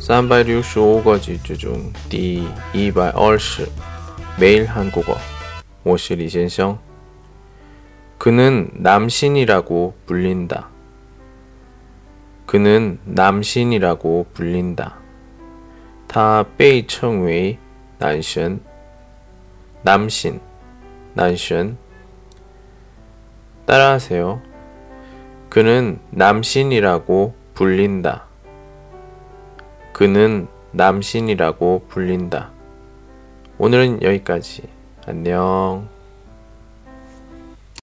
三百六十五个句子中第一百二十매일 한국어 我是李先生 그는 남신이라고 불린다. 그는 남신이라고 불린다. 他被称为男神 남신 男神 따라하세요. 그는 남신이라고 불린다. 그는 남신이라고 불린다. 오늘은 여기까지. 안녕.